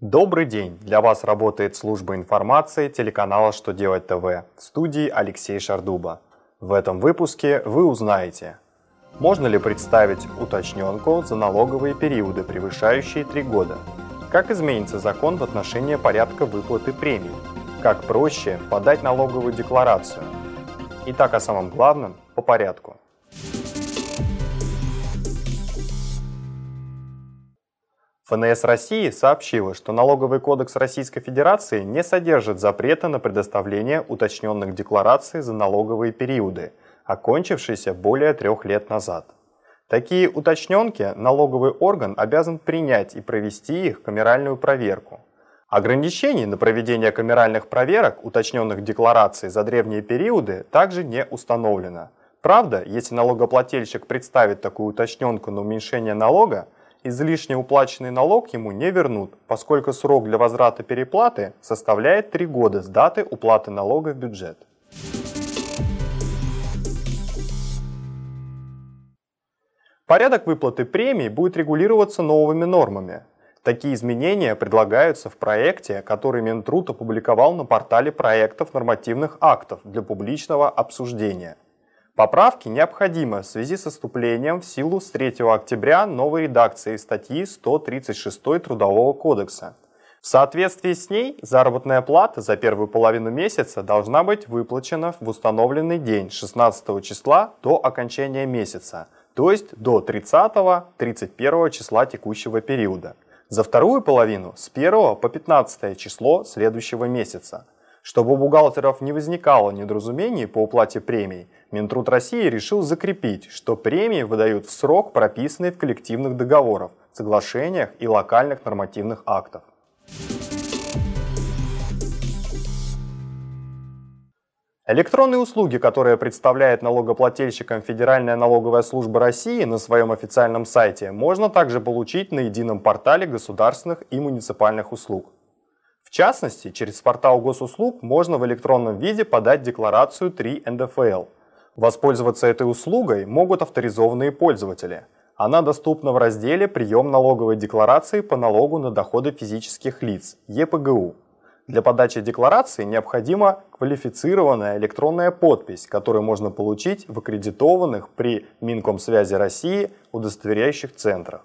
Добрый день! Для вас работает служба информации телеканала «Что делать ТВ» в студии Алексей Шардуба. В этом выпуске вы узнаете, можно ли представить уточненку за налоговые периоды, превышающие 3 года, как изменится закон в отношении порядка выплаты премий, как проще подать налоговую декларацию. Итак, о самом главном по порядку. ФНС России сообщила, что Налоговый кодекс Российской Федерации не содержит запрета на предоставление уточненных деклараций за налоговые периоды, окончившиеся более трех лет назад. Такие уточненки налоговый орган обязан принять и провести их камеральную проверку. Ограничений на проведение камеральных проверок уточненных деклараций за древние периоды также не установлено. Правда, если налогоплательщик представит такую уточненку на уменьшение налога, излишне уплаченный налог ему не вернут, поскольку срок для возврата переплаты составляет 3 года с даты уплаты налога в бюджет. Порядок выплаты премий будет регулироваться новыми нормами. Такие изменения предлагаются в проекте, который Минтруд опубликовал на портале проектов нормативных актов для публичного обсуждения. Поправки необходимы в связи с вступлением в силу с 3 октября новой редакции статьи 136 Трудового кодекса. В соответствии с ней заработная плата за первую половину месяца должна быть выплачена в установленный день 16 числа до окончания месяца, то есть до 30-31 числа текущего периода. За вторую половину с 1 по 15 число следующего месяца – чтобы у бухгалтеров не возникало недоразумений по уплате премий, Минтруд России решил закрепить, что премии выдают в срок, прописанный в коллективных договорах, соглашениях и локальных нормативных актах. Электронные услуги, которые представляет налогоплательщикам Федеральная налоговая служба России на своем официальном сайте, можно также получить на едином портале государственных и муниципальных услуг частности, через портал госуслуг можно в электронном виде подать декларацию 3 НДФЛ. Воспользоваться этой услугой могут авторизованные пользователи. Она доступна в разделе «Прием налоговой декларации по налогу на доходы физических лиц» ЕПГУ. Для подачи декларации необходима квалифицированная электронная подпись, которую можно получить в аккредитованных при Минкомсвязи России удостоверяющих центрах.